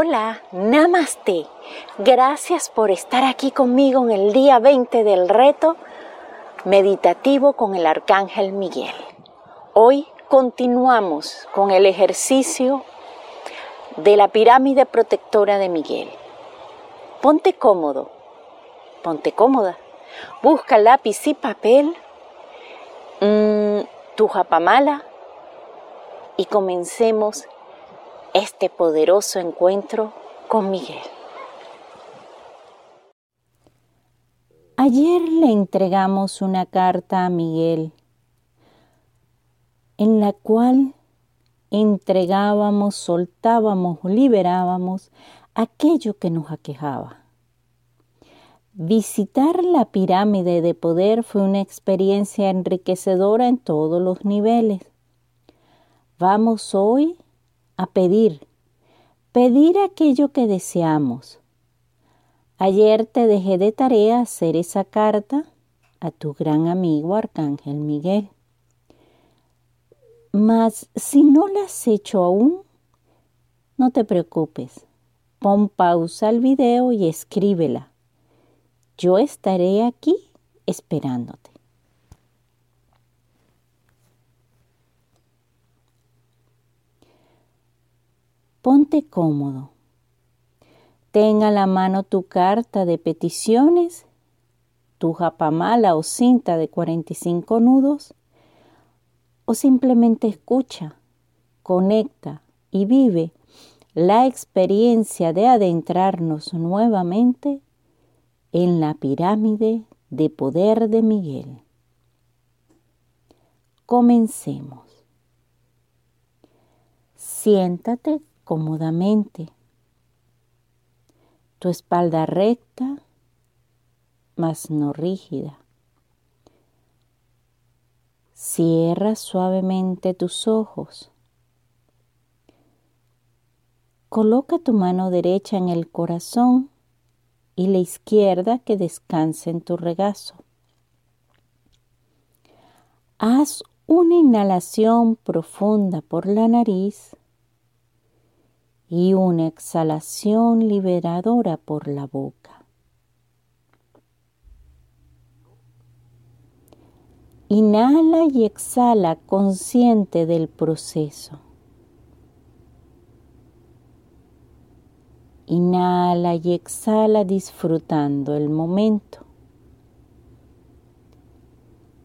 Hola, namaste. Gracias por estar aquí conmigo en el día 20 del reto meditativo con el Arcángel Miguel. Hoy continuamos con el ejercicio de la pirámide protectora de Miguel. Ponte cómodo, ponte cómoda. Busca lápiz y papel, mm, tu japamala y comencemos este poderoso encuentro con Miguel. Ayer le entregamos una carta a Miguel en la cual entregábamos, soltábamos, liberábamos aquello que nos aquejaba. Visitar la pirámide de poder fue una experiencia enriquecedora en todos los niveles. Vamos hoy a pedir, pedir aquello que deseamos. Ayer te dejé de tarea hacer esa carta a tu gran amigo Arcángel Miguel. Mas si no la has hecho aún, no te preocupes. Pon pausa al video y escríbela. Yo estaré aquí esperándote. Ponte cómodo. Tenga a la mano tu carta de peticiones, tu japamala o cinta de 45 nudos, o simplemente escucha, conecta y vive la experiencia de adentrarnos nuevamente en la pirámide de poder de Miguel. Comencemos. Siéntate cómodamente. Tu espalda recta, mas no rígida. Cierra suavemente tus ojos. Coloca tu mano derecha en el corazón y la izquierda que descanse en tu regazo. Haz una inhalación profunda por la nariz y una exhalación liberadora por la boca. Inhala y exhala consciente del proceso. Inhala y exhala disfrutando el momento.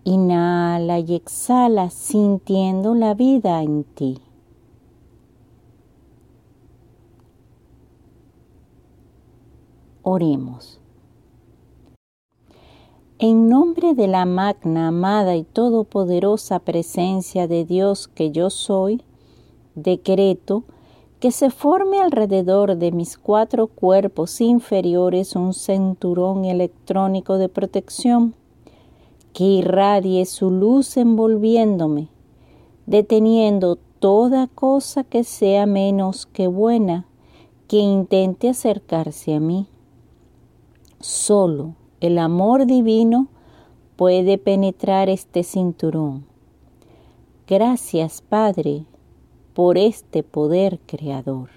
Inhala y exhala sintiendo la vida en ti. Oremos. En nombre de la magna, amada y todopoderosa presencia de Dios que yo soy, decreto que se forme alrededor de mis cuatro cuerpos inferiores un cinturón electrónico de protección que irradie su luz envolviéndome, deteniendo toda cosa que sea menos que buena que intente acercarse a mí. Solo el amor divino puede penetrar este cinturón. Gracias, Padre, por este poder creador.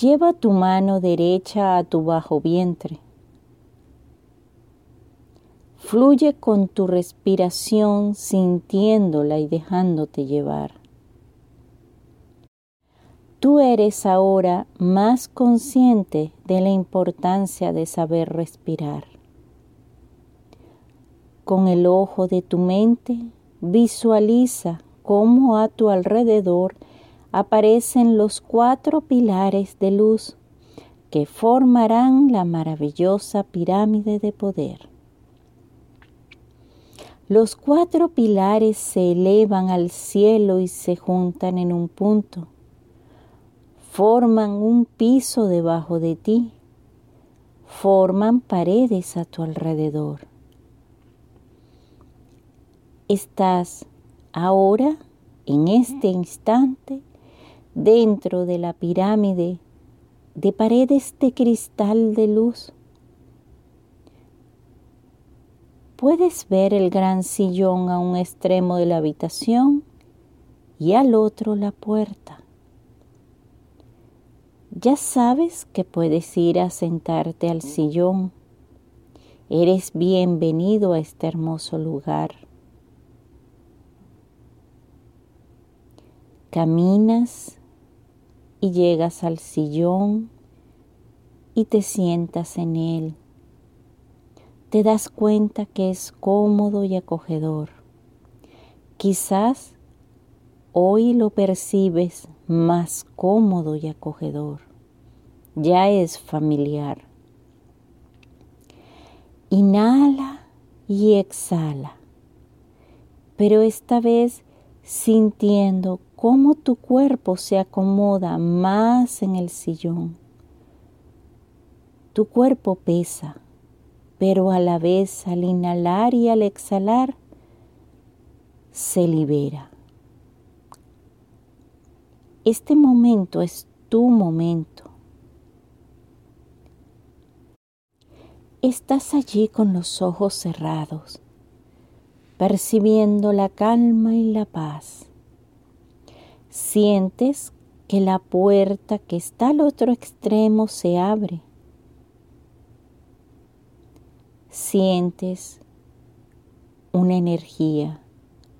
Lleva tu mano derecha a tu bajo vientre. Fluye con tu respiración sintiéndola y dejándote llevar. Tú eres ahora más consciente de la importancia de saber respirar. Con el ojo de tu mente visualiza cómo a tu alrededor aparecen los cuatro pilares de luz que formarán la maravillosa pirámide de poder. Los cuatro pilares se elevan al cielo y se juntan en un punto forman un piso debajo de ti, forman paredes a tu alrededor. Estás ahora, en este instante, dentro de la pirámide de paredes de cristal de luz. puedes ver el gran sillón a un extremo de la habitación y al otro la puerta. Ya sabes que puedes ir a sentarte al sillón. Eres bienvenido a este hermoso lugar. Caminas y llegas al sillón y te sientas en él. Te das cuenta que es cómodo y acogedor. Quizás hoy lo percibes más cómodo y acogedor. Ya es familiar. Inhala y exhala, pero esta vez sintiendo cómo tu cuerpo se acomoda más en el sillón tu cuerpo pesa, pero a la vez al inhalar y al exhalar se libera. Este momento es tu momento. Estás allí con los ojos cerrados, percibiendo la calma y la paz. Sientes que la puerta que está al otro extremo se abre sientes una energía,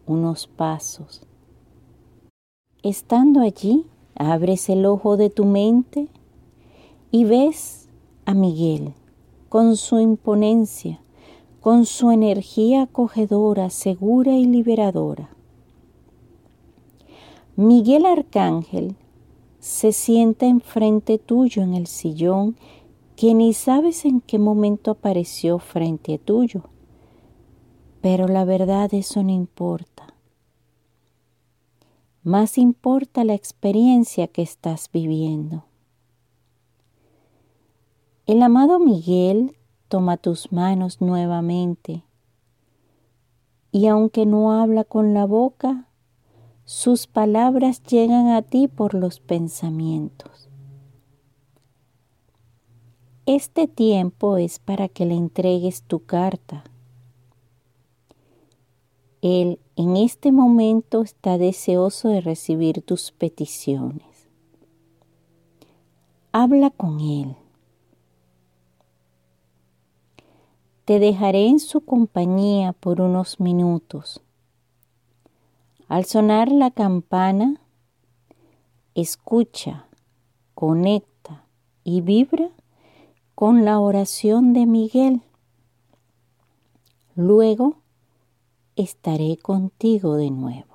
unos pasos. Estando allí, abres el ojo de tu mente y ves a Miguel con su imponencia, con su energía acogedora, segura y liberadora. Miguel Arcángel se sienta enfrente tuyo en el sillón que ni sabes en qué momento apareció frente a tuyo. Pero la verdad eso no importa. Más importa la experiencia que estás viviendo. El amado Miguel toma tus manos nuevamente y aunque no habla con la boca, sus palabras llegan a ti por los pensamientos. Este tiempo es para que le entregues tu carta. Él en este momento está deseoso de recibir tus peticiones. Habla con Él. Te dejaré en su compañía por unos minutos. Al sonar la campana, escucha, conecta y vibra con la oración de Miguel. Luego estaré contigo de nuevo.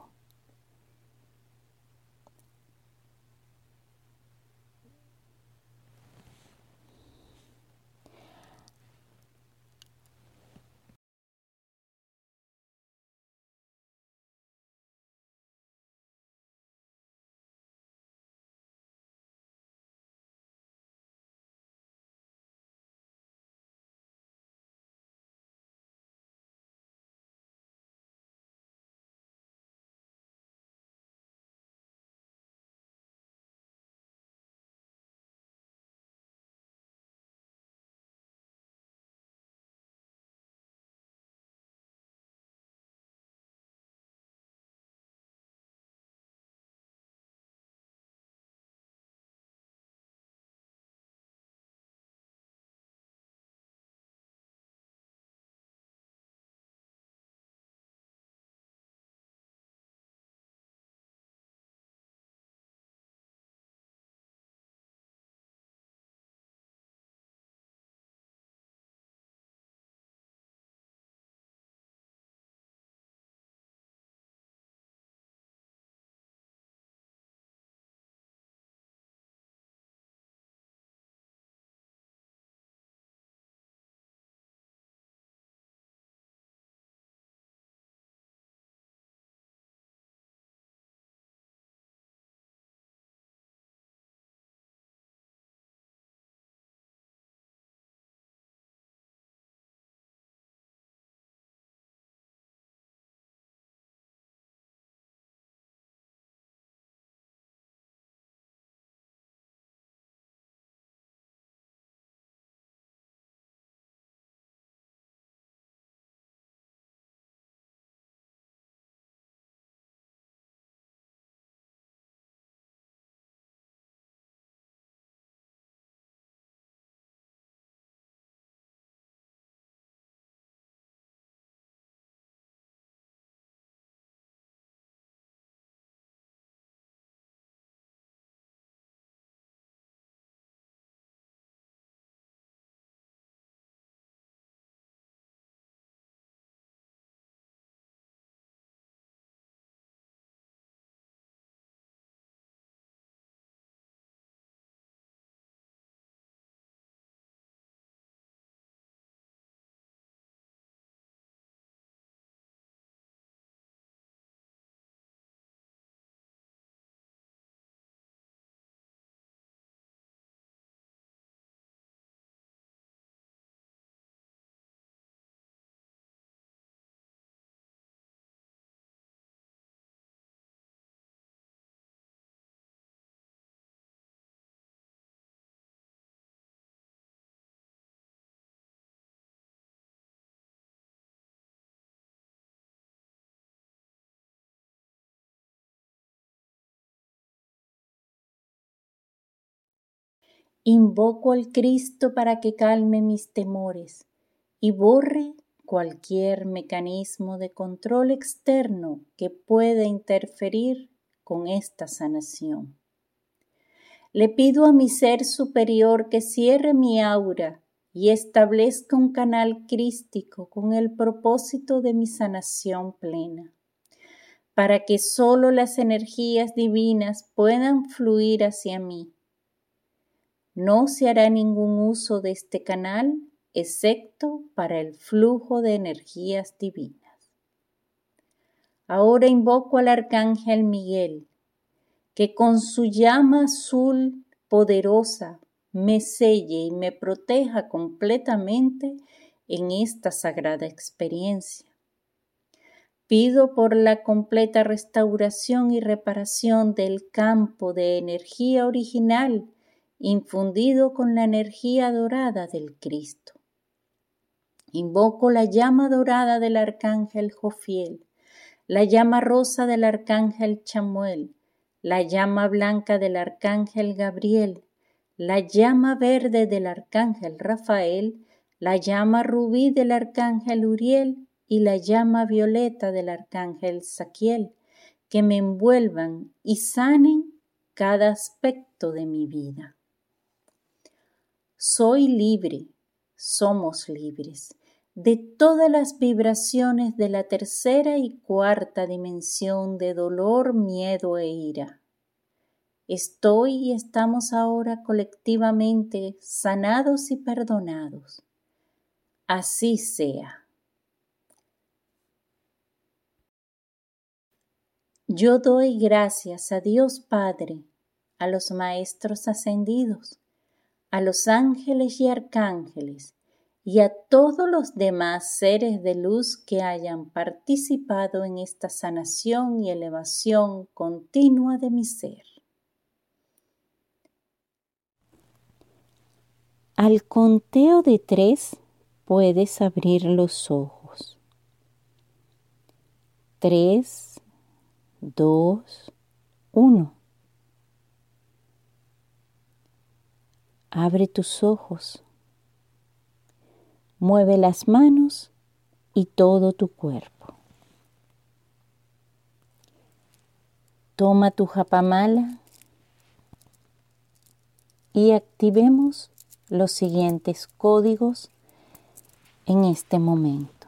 Invoco al Cristo para que calme mis temores y borre cualquier mecanismo de control externo que pueda interferir con esta sanación. Le pido a mi ser superior que cierre mi aura y establezca un canal crístico con el propósito de mi sanación plena, para que sólo las energías divinas puedan fluir hacia mí. No se hará ningún uso de este canal excepto para el flujo de energías divinas. Ahora invoco al arcángel Miguel, que con su llama azul poderosa me selle y me proteja completamente en esta sagrada experiencia. Pido por la completa restauración y reparación del campo de energía original infundido con la energía dorada del Cristo. Invoco la llama dorada del arcángel Jofiel, la llama rosa del arcángel Chamuel, la llama blanca del arcángel Gabriel, la llama verde del arcángel Rafael, la llama rubí del arcángel Uriel y la llama violeta del arcángel Saquiel, que me envuelvan y sanen cada aspecto de mi vida. Soy libre, somos libres de todas las vibraciones de la tercera y cuarta dimensión de dolor, miedo e ira. Estoy y estamos ahora colectivamente sanados y perdonados. Así sea. Yo doy gracias a Dios Padre, a los Maestros ascendidos, a los ángeles y arcángeles, y a todos los demás seres de luz que hayan participado en esta sanación y elevación continua de mi ser. Al conteo de tres puedes abrir los ojos. Tres, dos, uno. Abre tus ojos Mueve las manos y todo tu cuerpo. Toma tu japamala y activemos los siguientes códigos en este momento.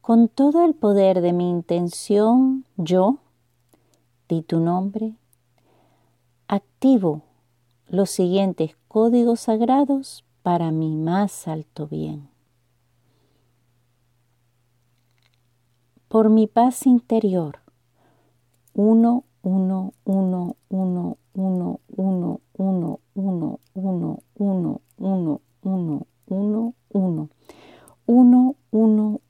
Con todo el poder de mi intención, yo, di tu nombre, activo los siguientes códigos sagrados para mi más alto bien. Por mi paz interior, 1, 1, 1, 1, 1, 1, 1, 1, 1, 1, 1, 1, 1, 1, 1, 1, 1,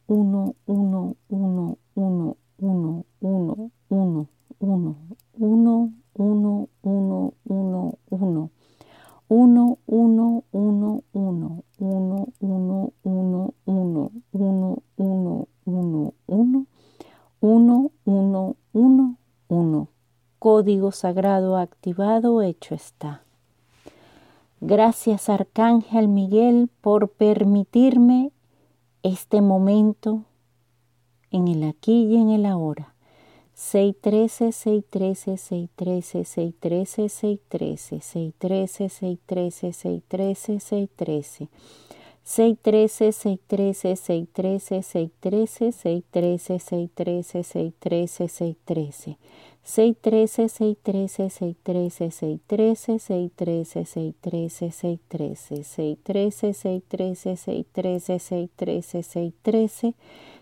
Código sagrado activado, hecho está. Gracias Arcángel Miguel por permitirme este momento en el aquí y en el ahora 613, 613, 613, 613, 613, 613, 613, 613, 613. 613, 613, 613, 613, 613, 613, 613, 613. 613, 613, 613, 613, 613, 613, 613, 613, 613, 613, 613, 613.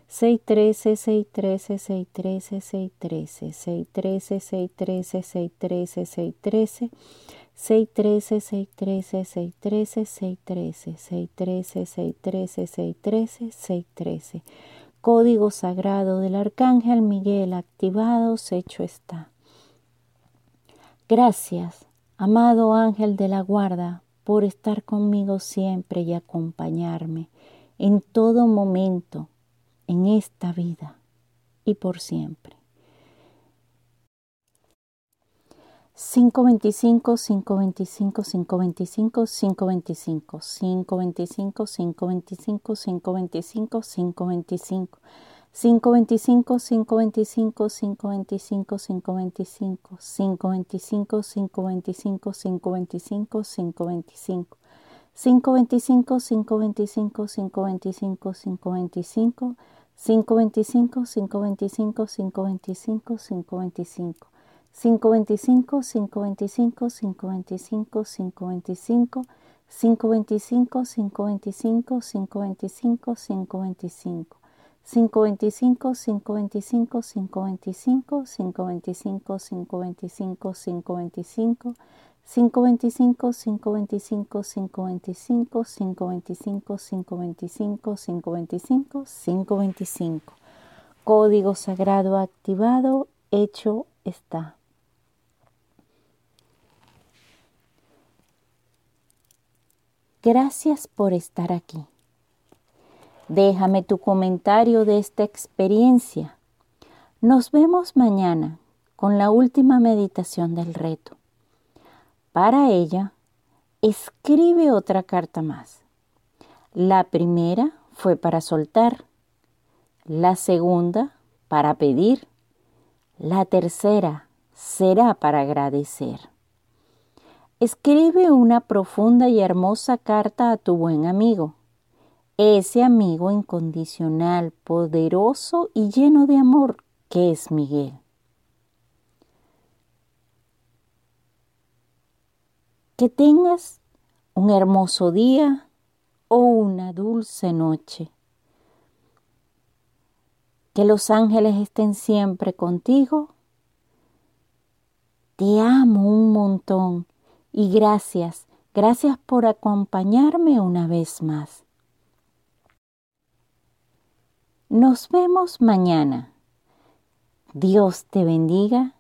613, 613, 613, 613, 613, 613, 613, 613, 613, 613, 613, 613, 613, 613, 613, 613. Código sagrado del Arcángel Miguel activados, hecho está. Gracias, amado ángel de la guarda, por estar conmigo siempre y acompañarme en todo momento en esta vida y por siempre. 525, 525, 525, 525, 525, 525, 525, 525. 525, 525, 525, 525, 525, 525, 525, 525. 525, 525, 525, 525, 525, 525, 525, 525, 525, 525, 525, 525, 525, 525, 525. 525, 525, 525, 525, 525, 525, 525, 525, 525, 525, 525, 525, 525. Código sagrado activado, hecho está. Gracias por estar aquí. Déjame tu comentario de esta experiencia. Nos vemos mañana con la última meditación del reto. Para ella, escribe otra carta más. La primera fue para soltar, la segunda para pedir, la tercera será para agradecer. Escribe una profunda y hermosa carta a tu buen amigo, ese amigo incondicional, poderoso y lleno de amor que es Miguel. Que tengas un hermoso día o una dulce noche. Que los ángeles estén siempre contigo. Te amo un montón y gracias, gracias por acompañarme una vez más. Nos vemos mañana. Dios te bendiga.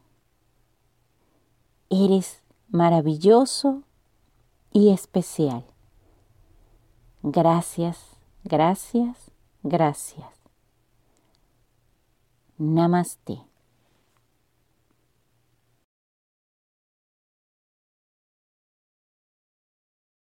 Eres maravilloso y especial. Gracias, gracias, gracias. Namaste.